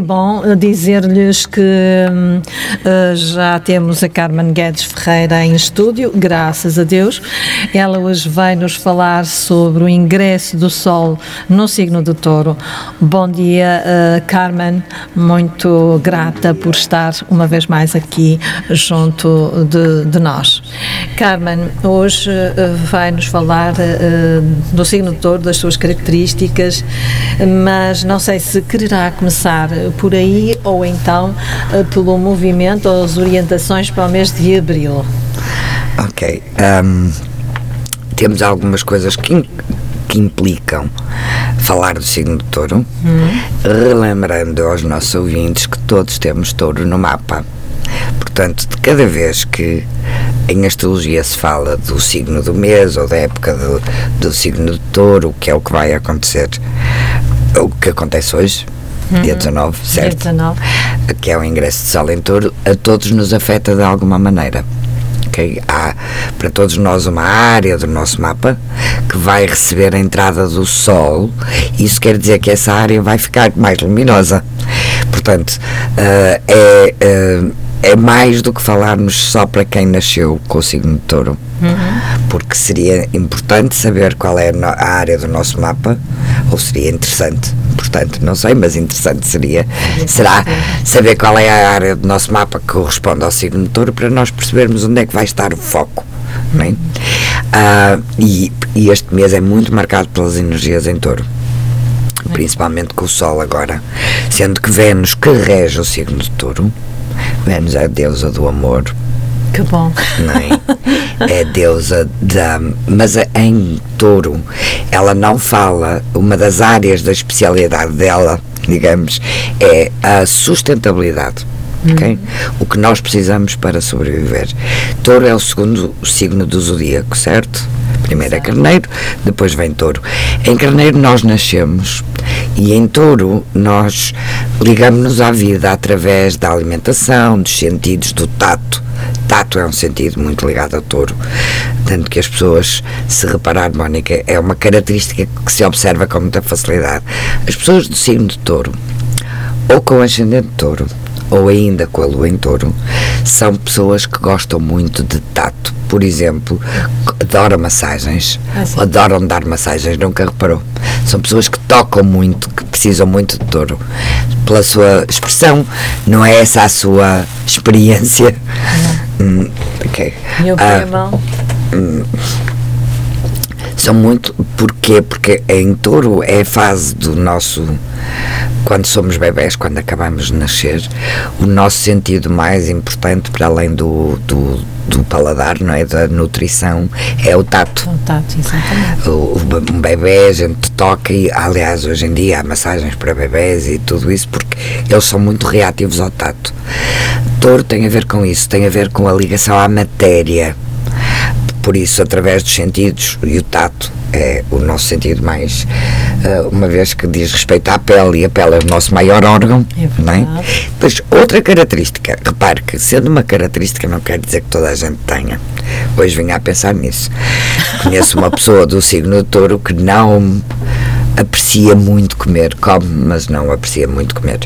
Bom, dizer-lhes que uh, já temos a Carmen Guedes Ferreira em estúdio, graças a Deus. Ela hoje vai nos falar sobre o ingresso do Sol no signo do Touro. Bom dia, uh, Carmen. Muito grata por estar uma vez mais aqui junto de, de nós. Carmen, hoje uh, vai nos falar do signo do Touro, das suas características, mas não sei se quererá começar por aí ou então eh, pelo movimento ou as orientações para o mês de abril? Ok. Um, temos algumas coisas que, que implicam falar do signo de touro, hum. relembrando aos nossos ouvintes que todos temos touro no mapa. Portanto, de cada vez que em astrologia se fala do signo do mês ou da época do, do signo de touro, que é o que vai acontecer, o que acontece hoje, uhum. dia 19, certo? Dia 19. Que é o ingresso de Sol em Touro, a todos nos afeta de alguma maneira. Okay? Há para todos nós uma área do nosso mapa que vai receber a entrada do Sol, isso quer dizer que essa área vai ficar mais luminosa. Portanto, uh, é. Uh, é mais do que falarmos só para quem nasceu com o signo de touro. Uhum. Porque seria importante saber qual é a área do nosso mapa, ou seria interessante, portanto, não sei, mas interessante seria, será saber qual é a área do nosso mapa que corresponde ao signo de touro para nós percebermos onde é que vai estar o foco. Não é? Uh, e, e este mês é muito marcado pelas energias em touro principalmente com o Sol agora, sendo que Vênus que rege o signo de touro Vênus é a deusa do amor. Que bom. Não é? é deusa da. Mas em touro, ela não fala, uma das áreas da especialidade dela, digamos, é a sustentabilidade. Okay? Hum. O que nós precisamos para sobreviver. Touro é o segundo signo do zodíaco, certo? Primeiro é carneiro, depois vem touro. Em carneiro nós nascemos e em touro nós ligamos-nos à vida através da alimentação, dos sentidos, do tato. Tato é um sentido muito ligado ao touro, tanto que as pessoas, se reparar, Mónica, é uma característica que se observa com muita facilidade. As pessoas do signo de touro, ou com ascendente de touro, ou ainda com a lua em touro, são pessoas que gostam muito de tato. Por exemplo, adoram massagens, ah, adoram dar massagens, nunca reparou. São pessoas que tocam muito, que precisam muito de touro. Pela sua expressão, não é essa a sua experiência. Hum, okay. Meu ah, hum, são muito. Porquê? Porque em touro é a fase do nosso. Quando somos bebés, quando acabamos de nascer, o nosso sentido mais importante, para além do, do, do paladar, não é? Da nutrição, é o tato. O tato, exatamente. O, um bebê, a gente toca e, aliás, hoje em dia há massagens para bebés e tudo isso, porque eles são muito reativos ao tato. Touro tem a ver com isso, tem a ver com a ligação à matéria por isso, através dos sentidos, e o tato é o nosso sentido mais, uh, uma vez que diz respeito à pele, e a pele é o nosso maior órgão. É não é? Pois, outra característica, repare que sendo uma característica não quer dizer que toda a gente tenha. Hoje vim a pensar nisso. Conheço uma pessoa do signo de touro que não aprecia muito comer, come, mas não aprecia muito comer.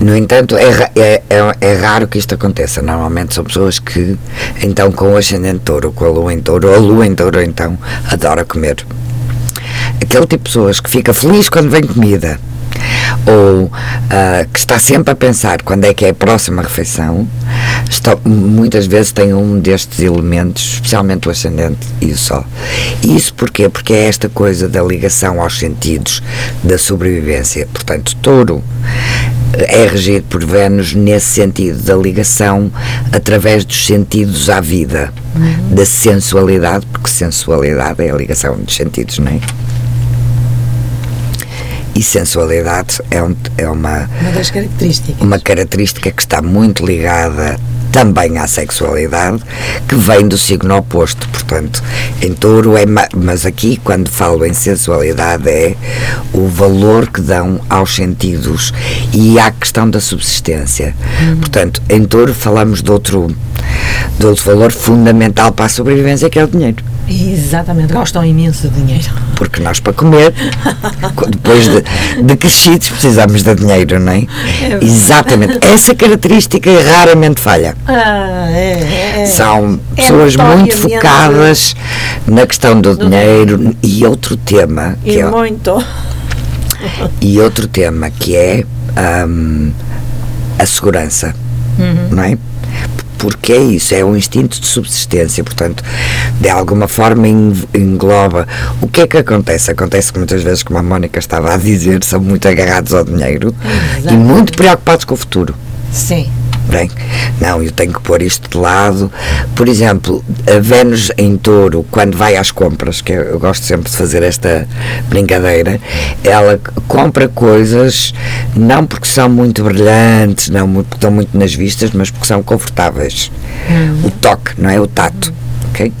No entanto, é, é, é, é, raro que isto aconteça. Normalmente são pessoas que, então, com o ascendente touro, com a lua em touro, ou a lua em touro, então, adora comer. Aquele tipo de pessoas que fica feliz quando vem comida ou uh, que está sempre a pensar quando é que é a próxima refeição, está, muitas vezes tem um destes elementos, especialmente o ascendente e o sol. E isso porquê? Porque é esta coisa da ligação aos sentidos da sobrevivência. Portanto, touro é regido por Vênus nesse sentido da ligação através dos sentidos à vida, uhum. da sensualidade, porque sensualidade é a ligação dos sentidos, não é? E sensualidade é, um, é uma, uma das características. Uma característica que está muito ligada também à sexualidade, que vem do signo oposto. Portanto, em touro é. Mas aqui, quando falo em sensualidade, é o valor que dão aos sentidos e à questão da subsistência. Hum. Portanto, em touro falamos de outro, de outro valor fundamental para a sobrevivência, que é o dinheiro. Exatamente, gostam imenso de dinheiro. Porque nós, para comer, depois de, de crescidos, precisamos de dinheiro, não é? é Exatamente. Essa característica raramente falha. Ah, é, é, São é pessoas muito focadas na questão do, do dinheiro. E outro tema. E que é muito. e outro tema que é um, a segurança. Uhum. Não é? porque é isso, é um instinto de subsistência, portanto, de alguma forma engloba. O que é que acontece? Acontece que muitas vezes, como a Mónica estava a dizer, são muito agarrados ao dinheiro Exatamente. e muito preocupados com o futuro. Sim. Bem, não, eu tenho que pôr isto de lado. Por exemplo, a Vênus em touro, quando vai às compras, que eu gosto sempre de fazer esta brincadeira, ela compra coisas não porque são muito brilhantes, não porque estão muito nas vistas, mas porque são confortáveis. Hum. O toque, não é? O tato ok?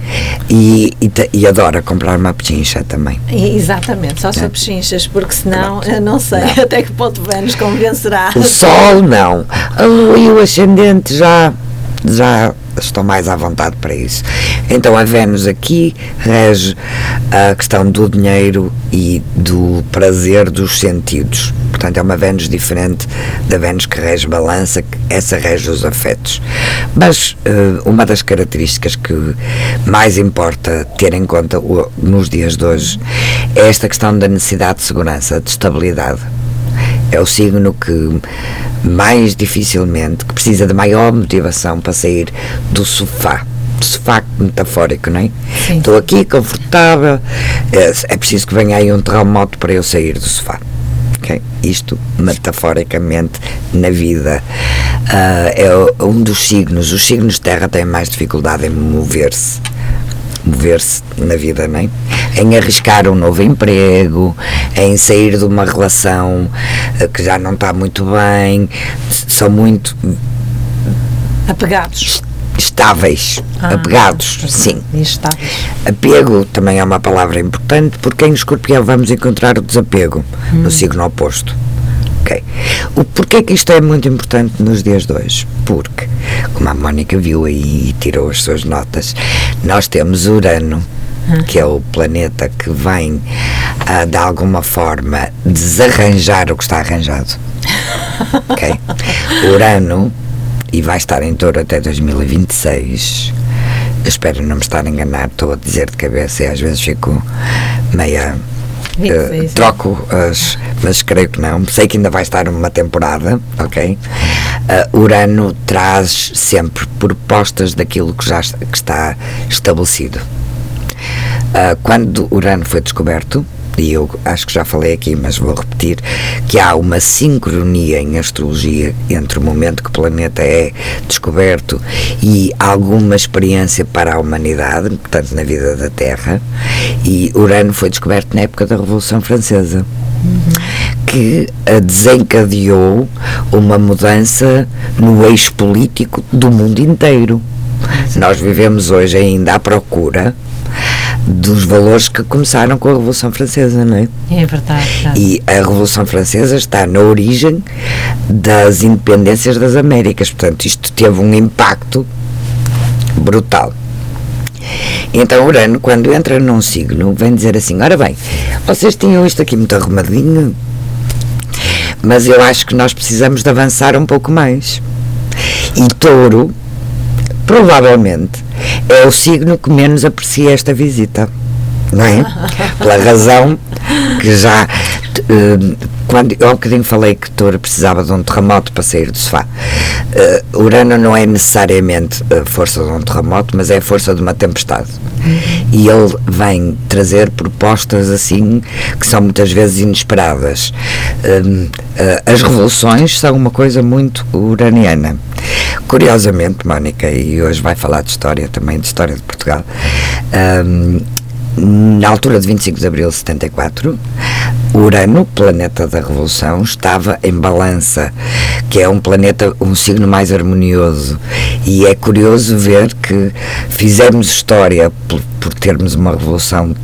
E, e, e adora comprar uma pechincha também. Exatamente, só se é. pechinchas, porque senão eu não sei não. até que ponto Vênus convencerá. O Sol não, a Lua e o Ascendente já, já estão mais à vontade para isso. Então Vênus aqui rege a questão do dinheiro e do prazer dos sentidos. Portanto, é uma Vênus diferente da Vênus que rege balança, que essa rege os afetos. Mas uh, uma das características que mais importa ter em conta nos dias de hoje é esta questão da necessidade de segurança, de estabilidade é o signo que mais dificilmente, que precisa de maior motivação para sair do sofá. Sofá metafórico, não é? Sim. Estou aqui confortável, é, é preciso que venha aí um terremoto para eu sair do sofá. Okay? Isto, metaforicamente, na vida, uh, é um dos signos. Os signos de terra têm mais dificuldade em mover-se mover-se na vida, não é? Em arriscar um novo emprego, em sair de uma relação eh, que já não está muito bem, são muito apegados. Estáveis, ah, apegados, sim. Estáveis. Apego também é uma palavra importante porque em escorpião vamos encontrar o desapego hum. no signo oposto. Ok. O porquê que isto é muito importante nos dias de hoje? Porque, como a Mónica viu aí e tirou as suas notas, nós temos Urano, que é o planeta que vem a, de alguma forma desarranjar o que está arranjado. ok? Urano, e vai estar em touro até 2026. espero não me estar a enganar, estou a dizer de cabeça e às vezes fico meia Uh, troco as, mas creio que não. Sei que ainda vai estar uma temporada, ok? Uh, Urano traz sempre propostas daquilo que já que está estabelecido. Uh, quando Urano foi descoberto, e eu acho que já falei aqui, mas vou repetir, que há uma sincronia em astrologia entre o momento que o planeta é descoberto e alguma experiência para a humanidade, portanto, na vida da Terra, e Urano foi descoberto na época da Revolução Francesa. Que desencadeou uma mudança no eixo político do mundo inteiro. Nós vivemos hoje ainda à procura dos valores que começaram com a Revolução Francesa, não é? É verdade. E a Revolução Francesa está na origem das independências das Américas, portanto, isto teve um impacto brutal. Então Urano, quando entra num signo, vem dizer assim: ora bem, vocês tinham isto aqui muito arrumadinho, mas eu acho que nós precisamos de avançar um pouco mais. E Touro, provavelmente, é o signo que menos aprecia esta visita, não é? Pela razão que já. Uh, quando eu há um bocadinho falei que Touro precisava de um terremoto para sair do sofá. Uh, Urano não é necessariamente a força de um terremoto, mas é a força de uma tempestade. E ele vem trazer propostas assim que são muitas vezes inesperadas. Uh, uh, as revoluções são uma coisa muito uraniana. Curiosamente, Mónica, e hoje vai falar de história também, de história de Portugal. na altura de 25 de abril de 74, Urano, planeta da revolução, estava em balança, que é um planeta, um signo mais harmonioso. E é curioso ver que fizemos história por, por termos uma revolução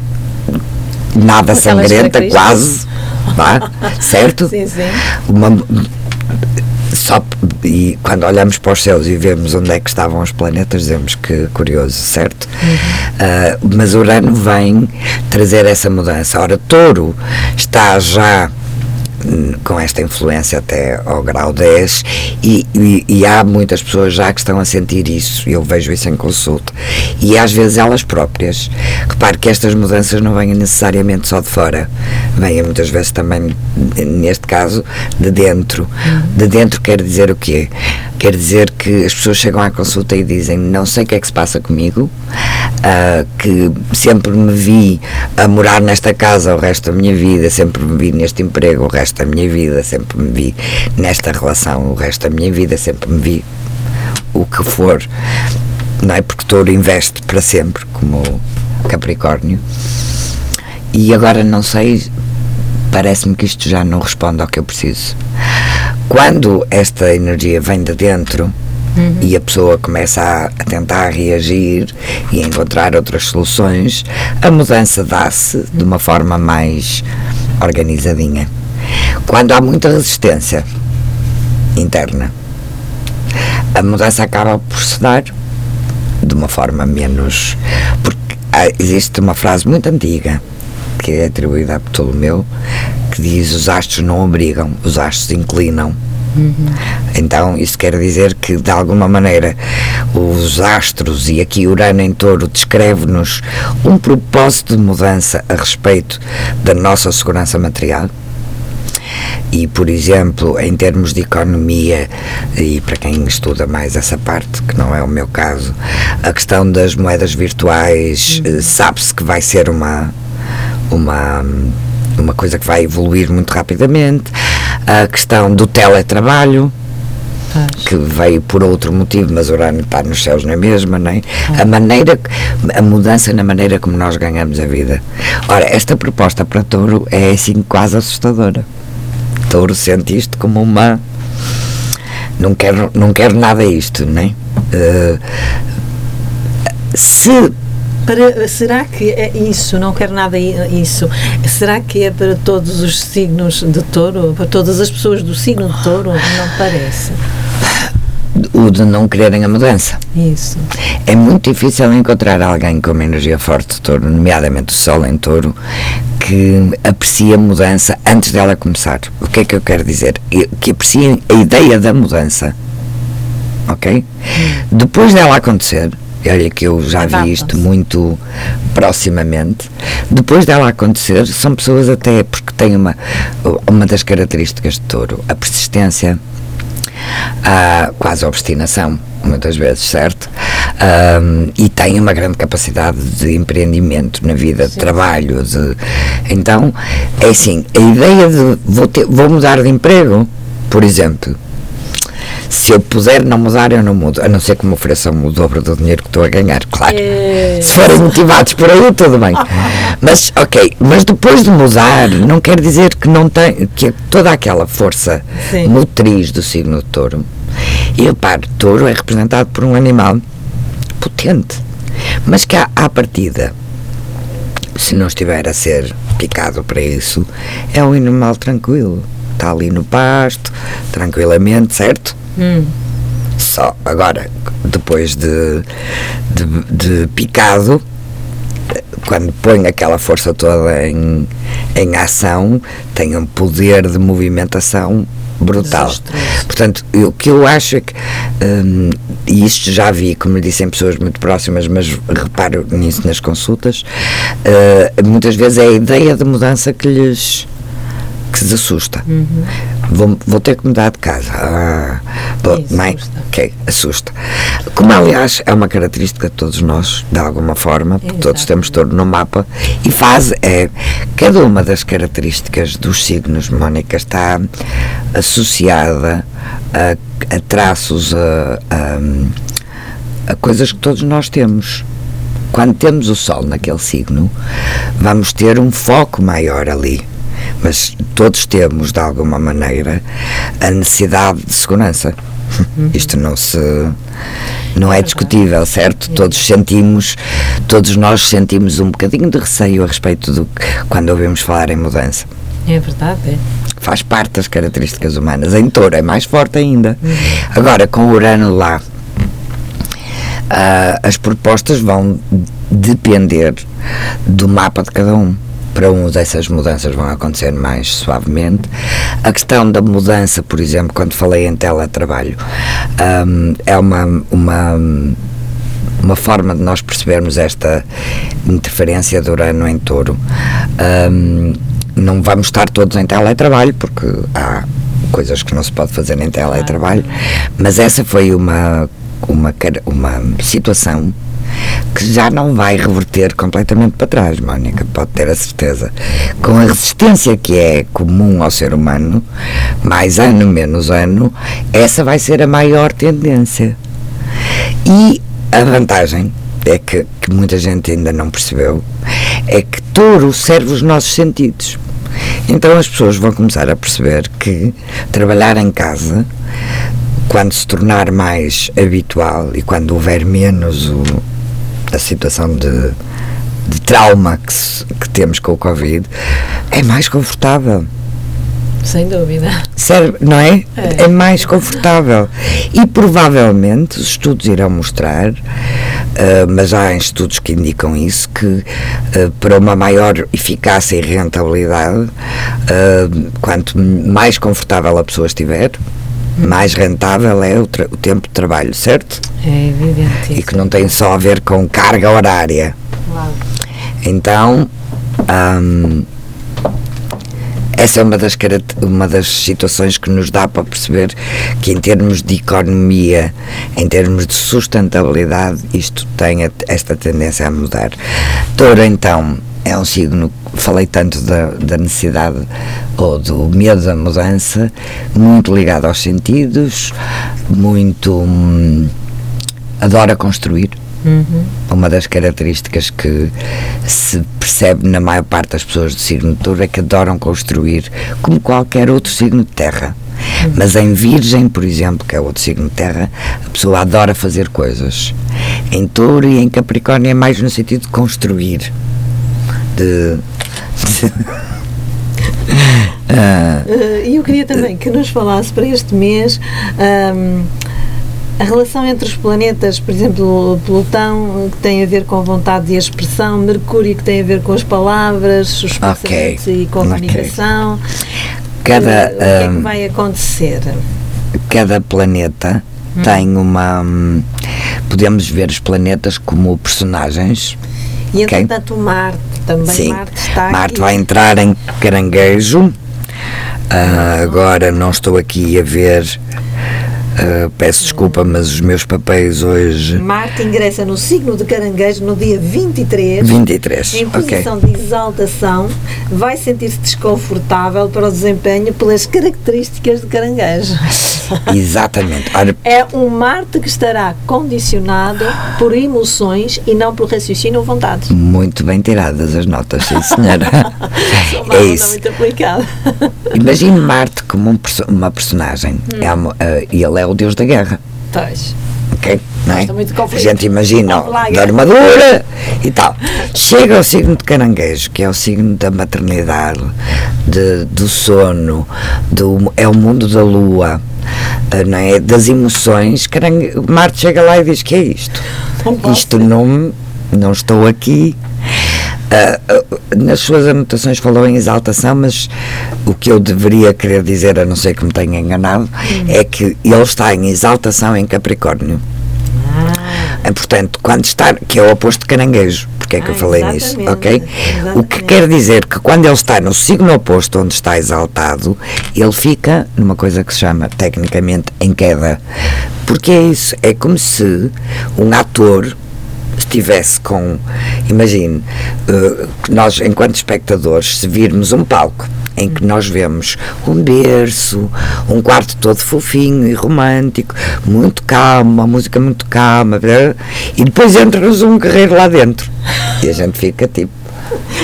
nada sangrenta, quase, certo? Sim, sim. Uma, só e quando olhamos para os céus e vemos onde é que estavam os planetas, dizemos que curioso, certo? Uhum. Uh, mas Urano vem trazer essa mudança. Ora, Touro está já com esta influência até ao grau 10 e, e, e, há muitas pessoas já que estão a sentir isso eu vejo isso em consulta. E às vezes elas próprias repare que estas mudanças não vêm necessariamente só de fora vêm muitas vezes também neste caso de dentro. De dentro quer dizer o quê? quer dizer que as pessoas chegam à consulta e dizem não sei o que é que se passa comigo uh, que sempre me vi a morar nesta casa o resto da minha vida sempre me vi neste emprego o resto resto da minha vida, sempre me vi nesta relação, o resto da minha vida, sempre me vi o que for, não é? Porque touro investe para sempre, como Capricórnio. E agora não sei, parece-me que isto já não responde ao que eu preciso. Quando esta energia vem de dentro, Uhum. e a pessoa começa a, a, tentar reagir e a encontrar outras soluções, a mudança dá-se de uma forma mais organizadinha. Quando há muita resistência interna, a mudança acaba por se dar de uma forma menos. Porque existe uma frase muito antiga que é atribuída a Ptolomeu que diz: os astros não obrigam, os astros inclinam. Uhum. Então, isso quer dizer que, de alguma maneira, os astros e aqui Urano em Touro descreve-nos um propósito de mudança a respeito da nossa segurança material e, por exemplo, em termos de economia, e para quem estuda mais essa parte, que não é o meu caso, a questão das moedas virtuais, uhum. sabe-se que vai ser uma, uma, uma coisa que vai evoluir muito rapidamente. A questão do teletrabalho, que veio por outro motivo, mas Urano está nos céus na mesma, não é? A maneira, a mudança na maneira como nós ganhamos a vida. Ora, esta proposta para Touro é assim quase assustadora. Touro sente isto como uma. Não quero, não quero nada isto, nem. Uh, se para, será que é isso? Não quero nada isso. Será que é para todos os signos de touro? Para todas as pessoas do signo de touro? Não parece. O de não quererem a mudança. Isso. É muito difícil encontrar alguém com uma energia forte de touro, nomeadamente o Sol em touro, que aprecia a mudança antes dela começar. O que é que eu quero dizer? Que aprecia a ideia da mudança. Ok? Depois dela acontecer, olha que eu já vi isto muito proximamente. Depois dela acontecer, são pessoas até porque têm uma, uma das características de touro, a persistência, a quase obstinação muitas vezes, certo? Um, e tem uma grande capacidade de empreendimento na vida, de trabalho. De, então, é assim, a ideia de vou, ter, vou mudar de emprego, por exemplo, se eu puder não mudar, eu não mudo, a não ser que me ofereçam o dobro do dinheiro que estou a ganhar, claro. É. Se forem motivados por aí, tudo bem. Mas, ok, mas depois de mudar, não quer dizer que não tem, que toda aquela força Sim. motriz do signo de touro e repare, touro é representado por um animal potente, mas que à, à partida, se não estiver a ser picado para isso, é um animal tranquilo. Está ali no pasto, tranquilamente, certo? Hum. Só agora, depois de, de, de picado, quando põe aquela força toda em, em ação, tem um poder de movimentação brutal. Portanto, o que eu acho é que, um, e isto já vi, como lhe disse, em pessoas muito próximas, mas reparo nisso nas consultas, uh, muitas vezes é a ideia de mudança que lhes que se assusta. Uhum. Vou, vou ter que mudar de casa. Ah, mãe, assusta. assusta. Como, aliás, é uma característica de todos nós, de alguma forma, porque todos temos todo no mapa, e faz, é, cada uma das características dos signos, Mónica, está associada a, a traços, a, a, a coisas que todos nós temos quando temos o Sol naquele signo, vamos ter um foco maior ali mas todos temos, de alguma maneira, a necessidade de segurança. Uhum. Isto não se não é, discutível, certo? É. Todos sentimos, todos nós sentimos um bocadinho de receio a respeito do quando ouvimos falar em mudança. É verdade, é. Faz parte das características humanas. Em touro é mais forte ainda. Uhum. Agora, com o Urano lá, uh, as propostas vão depender do mapa de cada um para uns essas mudanças vão acontecer mais suavemente. A questão da mudança, por exemplo, quando falei em teletrabalho, um, é uma, uma, uma forma de nós percebermos esta interferência do Urano em touro. Um, não vamos estar todos em teletrabalho, porque há coisas que não se pode fazer em teletrabalho, mas essa foi uma, uma, uma situação que já não vai reverter completamente para trás, Mónica, pode ter a certeza. Com a resistência que é comum ao ser humano, mais ano, menos ano, essa vai ser a maior tendência. E a vantagem é que, que muita gente ainda não percebeu é que touro serve os nossos sentidos. Então as pessoas vão começar a perceber que trabalhar em casa, quando se tornar mais habitual e quando houver menos o, a situação de, de trauma que, se, que temos com o Covid, é mais confortável. Sem dúvida. Serve, não é? é? é? mais confortável. E provavelmente os estudos irão mostrar, uh, mas há estudos que indicam isso, que uh, para uma maior eficácia e rentabilidade, uh, quanto mais confortável a pessoa estiver, mais rentável é o, o, tempo de trabalho, certo? É evidente. E que não tem só a ver com carga horária. Claro. Então, hum, essa é uma das, uma das situações que nos dá para perceber que, em termos de economia, em termos de sustentabilidade, isto tem esta tendência a mudar. Touro, então, é um signo, falei tanto da, da necessidade ou do medo da mudança, muito ligado aos sentidos, muito. Hum, adora construir. Uhum. Uma das características que se percebe na maior parte das pessoas do signo de touro é que adoram construir, como qualquer outro signo de terra. Uhum. Mas em Virgem, por exemplo, que é outro signo de terra, a pessoa adora fazer coisas. Em touro e em Capricórnio é mais no sentido de construir de. uh, eu queria também que nos falasse para este mês um, a relação entre os planetas, por exemplo, Plutão, que tem a ver com a vontade e a expressão, Mercúrio, que tem a ver com as palavras, os pensamentos okay. e com a comunicação. Okay. Cada, uh, o que é que vai acontecer? Cada planeta hum. tem uma. Hum, podemos ver os planetas como personagens. E entretanto okay? o Marte também Sim. Marte está Marte aqui. vai entrar em caranguejo. Uh, agora não estou aqui a ver Uh, peço desculpa, mas os meus papéis hoje. Marte ingressa no signo de Caranguejo no dia 23. 23. Em posição okay. de exaltação, vai sentir-se desconfortável para o desempenho pelas características de Caranguejo. Exatamente. É um Marte que estará condicionado por emoções e não por raciocínio ou vontade. Muito bem tiradas as notas, sim, senhora. é isso. muito aplicada. Imagine Marte como um, uma personagem. Hum. É, uh, ele é o deus da guerra. Pois. Ok? Não é? A gente imagina da armadura e tal. Chega ao signo de caranguejo, que é o signo da maternidade, de, do sono, do, é o mundo da lua, eh, não é? das emoções. Carangue, Marte chega lá e diz: que é isto? Isto não, não estou aqui Uh, nas suas anotações falou em exaltação, mas o que eu deveria querer dizer, a não ser que me tenha enganado, hum. é que ele está em exaltação em Capricórnio. Ah. Portanto, quando está, que é o oposto de caranguejo, porque é que ah, eu falei nisso, ok? Exatamente. O que quer dizer que quando ele está no signo oposto, onde está exaltado, ele fica numa coisa que se chama, tecnicamente, em queda. Porque é isso, é como se um ator estivesse com, imagine, uh, nós enquanto espectadores, se virmos um palco em que nós vemos um berço, um quarto todo fofinho e romântico, muito calmo, uma música muito calma, e depois entra-nos um guerreiro lá dentro. E a gente fica tipo.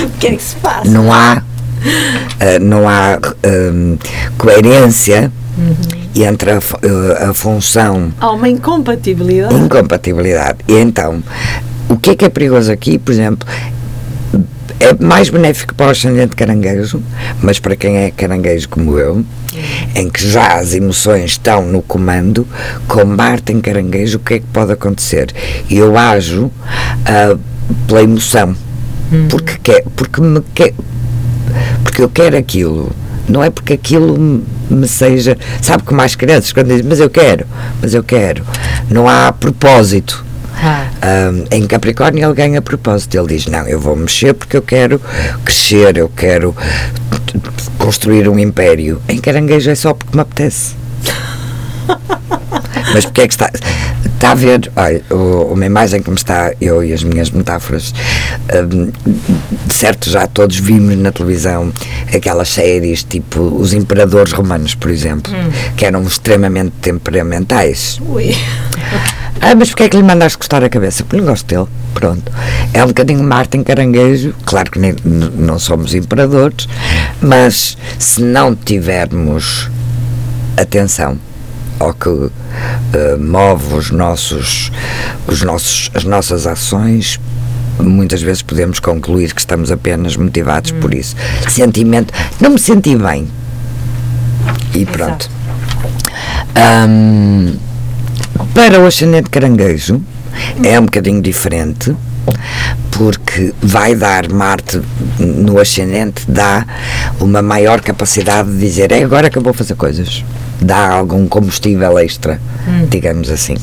O que é que se passa? Não há Uh, não há um, coerência uhum. Entre a, uh, a função. Há uma incompatibilidade. Incompatibilidade. E então, o que é que é perigoso aqui, por exemplo, é mais benéfico para o ascendente caranguejo, mas para quem é caranguejo como eu, em que já as emoções estão no comando, com Marte em caranguejo, o que é que pode acontecer? Eu ajo uh, pela emoção, hum. porque, quer, porque, me quer, porque eu quero aquilo. Não é porque aquilo me seja. Sabe que mais crianças quando dizem, mas eu quero, mas eu quero. Não há propósito. Ah. Um, em Capricórnio ele ganha propósito. Ele diz: Não, eu vou mexer porque eu quero crescer, eu quero construir um império. Em Caranguejo é só porque me apetece. Mas porque é que está. Está a ver, olha, uma imagem que me está, eu e as minhas metáforas, um, certo, já todos vimos na televisão aquelas séries tipo Os Imperadores Romanos, por exemplo, hum. que eram extremamente temperamentais. Ui. Ah, mas porquê é que lhe mandaste cortar a cabeça? Porque não gosto dele. Pronto. É um bocadinho Martin Caranguejo. Claro que nem, não somos imperadores, mas se não tivermos atenção ao que uh, move os nossos, os nossos, as nossas ações, muitas vezes podemos concluir que estamos apenas motivados hum. por isso. Sentimento, não me senti bem. E pronto. Um, para o ascendente caranguejo é um bocadinho diferente porque vai dar Marte no ascendente dá uma maior capacidade de dizer é agora que eu vou fazer coisas dá algum combustível extra hum. digamos assim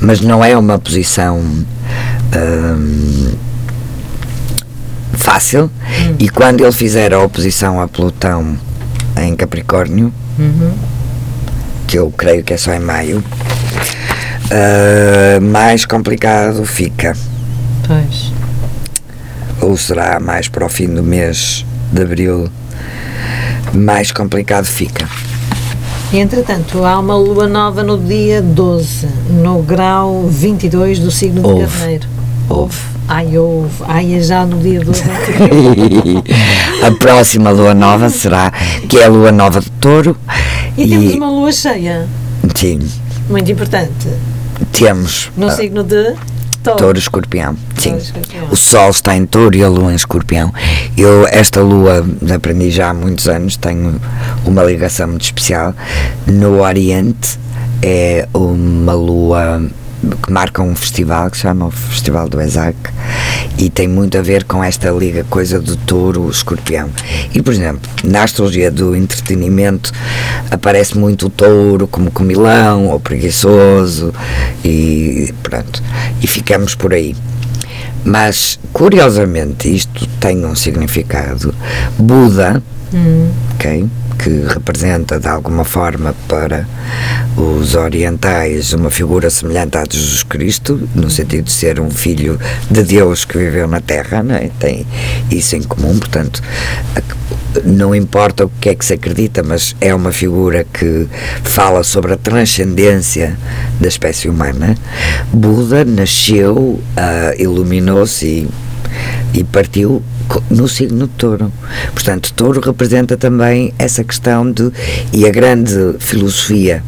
mas não é uma posição hum, fácil hum. e quando ele fizer a oposição a Plutão em Capricórnio uhum. que eu creio que é só em maio uh, mais complicado fica. Pois. Ou será mais para o fim do mês de abril, mais complicado fica. E, entretanto, há uma lua nova no dia 12, no grau 22 do signo de Carneiro. Houve. Ai, houve. Ai, é já no dia 12. a próxima lua nova será, que é a lua nova de touro. E, e temos uma lua cheia. Sim. Muito importante. Temos. No uh, signo de Touro. Touro escorpião. Sim. Escorpião. O Sol está em Touro e a Lua em escorpião. Eu, esta Lua, aprendi já há muitos anos, tenho uma ligação muito especial. No Oriente é uma Lua que marca um festival que se chama o Festival do Esac e tem muito a ver com esta liga coisa do touro escorpião. E por exemplo na astrologia do entretenimento aparece muito o touro como comilão ou preguiçoso e pronto. E ficamos por aí. Mas curiosamente isto tem um significado. Buda hum. que representa de alguma forma para os orientais uma figura semelhante a Jesus Cristo, no sentido de ser um filho de Deus que viveu na Terra, não é? tem isso em comum, portanto, não importa o que é que se acredita, mas é uma figura que fala sobre a transcendência da espécie humana. Buda nasceu, uh, iluminou-se e, e partiu no signo de touro. Portanto, touro representa também essa questão de. e a grande filosofia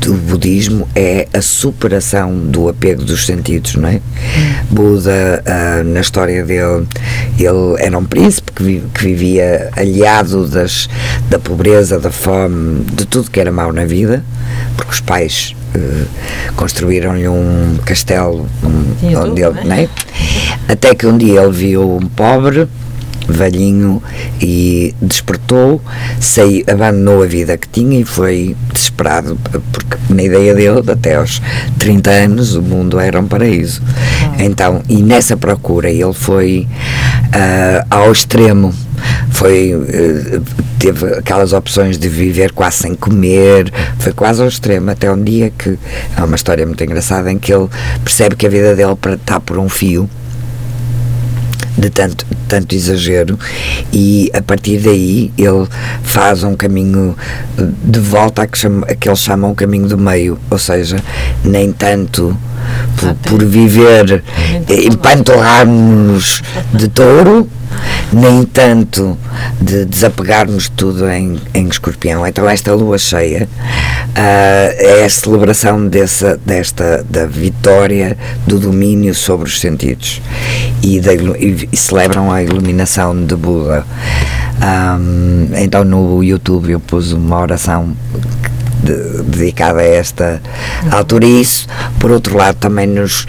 do budismo é a superação do apego dos sentidos, não é? Buda, uh, na história dele, ele era um príncipe que, que vivia aliado das, da pobreza, da fome, de tudo que era mau na vida, porque os pais construíram-lhe um castelo um, onde ele, não é? Até que um dia ele viu um pobre velhinho e despertou, saiu, abandonou a vida que tinha e foi desesperado, porque na ideia dele, até aos 30 anos, o mundo era um paraíso. Ah. Então, e nessa procura ele foi uh, ao extremo foi uh, teve aquelas opções de viver quase sem comer foi quase ao extremo até um dia que é uma história muito engraçada em que ele percebe que a vida dele está por um fio de tanto tanto exagero e a partir daí ele faz um caminho de volta a que, chama, a que eles chamam o caminho do meio, ou seja, nem tanto por, por viver empanturrar-nos de touro, nem tanto de desapegarmos tudo em, em escorpião. Então, esta lua cheia uh, é a celebração dessa, desta, da vitória do domínio sobre os sentidos e, da, e, e celebram a iluminação de Buda. Um, então, no YouTube, eu pus uma oração de, dedicada a esta altura e isso, por outro lado, também nos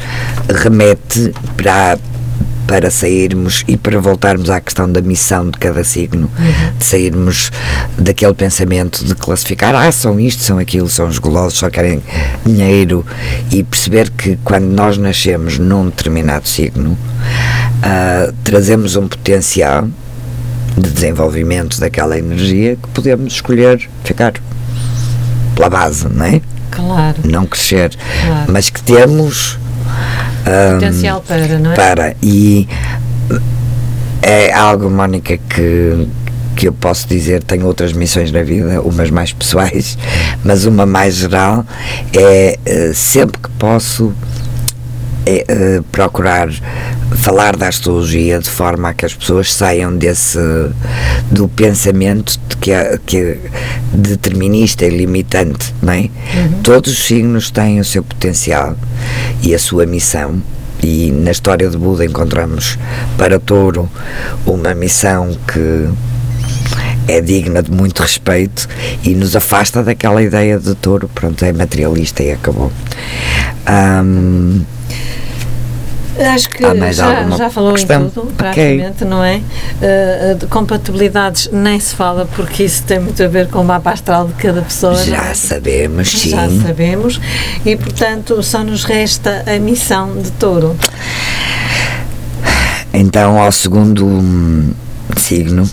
remete para para sairmos e para voltarmos à questão da missão de cada signo, uhum. de sairmos daquele pensamento de classificar, ah, são isto, são aquilo, são os golosos, só querem dinheiro e perceber que quando nós nascemos num determinado signo, uh, trazemos um potencial de desenvolvimento daquela energia que podemos escolher ficar pela base, não é? Claro. Não crescer. Claro. Mas que temos. Potencial para, não é? Para. E é algo, Mónica, que que eu posso dizer tenho outras missões na vida, umas mais pessoais, mas uma mais geral é eh, sempre que posso é, uh, procurar falar da astrologia de forma a que as pessoas saiam desse do pensamento de que, é, que é determinista e limitante, não é? Uhum. Todos os signos têm o seu potencial e a sua missão e na história de Buda encontramos para Touro uma missão que é digna de muito respeito e nos afasta daquela ideia de touro, pronto, é materialista e acabou. Um, Acho que já, já falou questão? em tudo, praticamente, okay. não é? Uh, de compatibilidades nem se fala, porque isso tem muito a ver com o mapa astral de cada pessoa. Já é? sabemos, sim. Já sabemos, e portanto só nos resta a missão de touro. Então, ao segundo signo,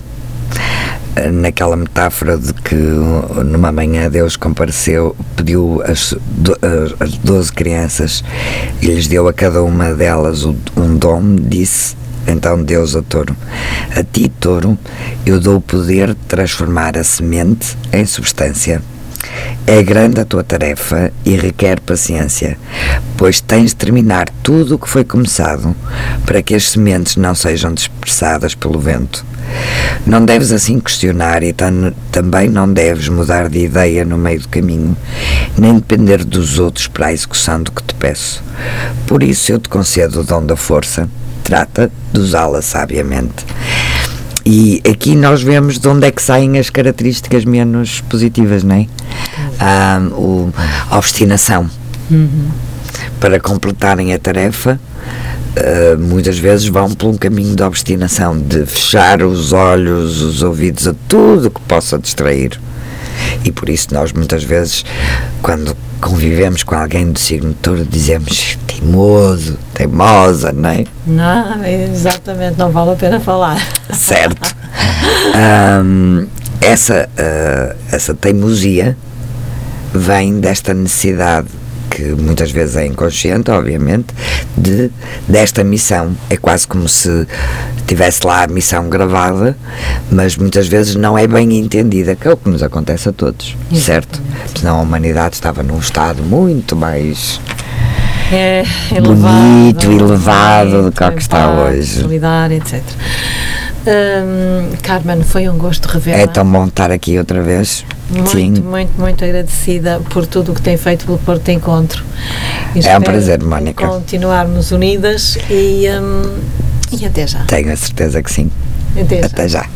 naquela metáfora de que numa manhã Deus compareceu, pediu as, as 12 crianças e lhes deu a cada uma delas um dom, disse então Deus a touro: A ti, touro, eu dou o poder de transformar a semente em substância. É grande a tua tarefa e requer paciência, pois tens de terminar tudo o que foi começado para que as sementes não sejam dispersadas pelo vento. Não deves assim questionar e também não deves mudar de ideia no meio do caminho, nem depender dos outros para a execução do que te peço. Por isso eu te concedo o dom da força, trata de usá-la sabiamente. E aqui nós vemos de onde é que saem as características menos positivas, não é? Ah, o, a obstinação. Uhum. Para completarem a tarefa, uh, muitas vezes vão por um caminho de obstinação, de fechar os olhos, os ouvidos a tudo que possa distrair. E por isso nós muitas vezes, quando convivemos com alguém do signo de touro, dizemos teimoso, teimosa, não é? Não, exatamente, não vale a pena falar. Certo. um, essa, uh, essa teimosia vem desta necessidade que muitas vezes é inconsciente, obviamente, de, desta missão. É quase como se tivesse lá a missão gravada, mas muitas vezes não é bem entendida, que é o que nos acontece a todos, Exatamente. certo? Senão a humanidade estava num estado muito mais é, elevado, bonito, elevado do que, que está hoje. Solidário, etc. Um, Carmen, foi um gosto rever. É tão bom estar aqui outra vez. Muito, Sim. muito, muito agradecida por tudo o que tem feito pelo Porto Encontro. E é um prazer, Mónica. Continuarmos unidas e, um, e até já. Tenho a certeza que sim. Até já. Até já.